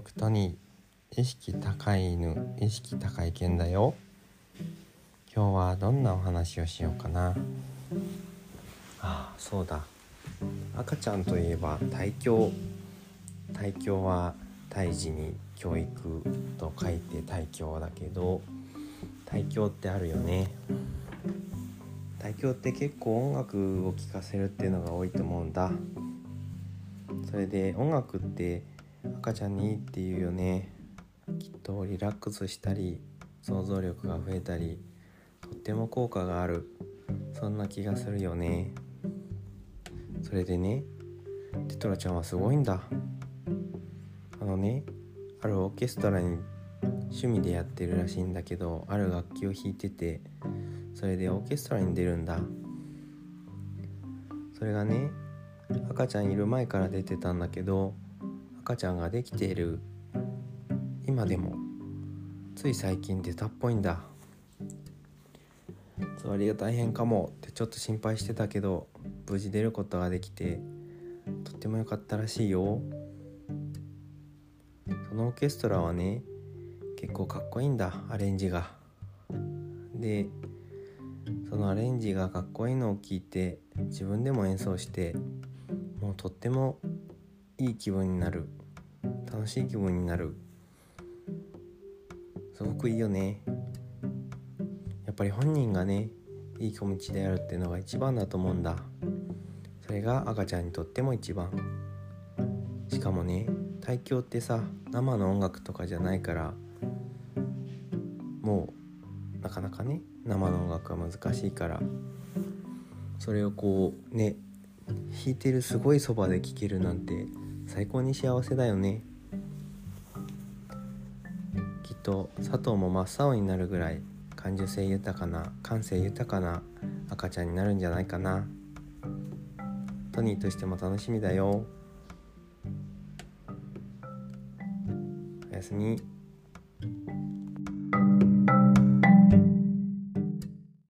クトニー意識高い犬意識高い犬だよ。今日はどんなお話をしようかな。ああそうだ。赤ちゃんといえば胎教。胎教は胎児に教育と書いて胎教だけど胎教ってあるよね。胎教って結構音楽を聴かせるっていうのが多いと思うんだ。それで音楽って赤ちゃんにいいっていうよね。きっとリラックスしたり想像力が増えたりとっても効果がある。そんな気がするよね。それでねテトラちゃんはすごいんだ。あのねあるオーケストラに趣味でやってるらしいんだけどある楽器を弾いててそれでオーケストラに出るんだ。それがね赤ちゃんいる前から出てたんだけど赤ちゃんができている。今でもつい最近出たっぽいんだ。座りが大変かもってちょっと心配してたけど無事出ることができてとっても良かったらしいよ。そのオーケストラはね結構かっこいいんだアレンジが。でそのアレンジがかっこいいのを聞いて自分でも演奏してもうとってもいい気分になる。楽しい気分になる。すごくいいよね。やっぱり本人がねいい気持ちであるっていうのが一番だと思うんだ。それが赤ちゃんにとっても一番。しかもね胎教ってさ生の音楽とかじゃないからもうなかなかね生の音楽は難しいからそれをこうね弾いてるすごいそばで聴けるなんて最高に幸せだよね。きっと佐藤も真っ青になるぐらい感受性豊かな感性豊かな赤ちゃんになるんじゃないかな。トニーとしても楽しみだよ。おやすみ。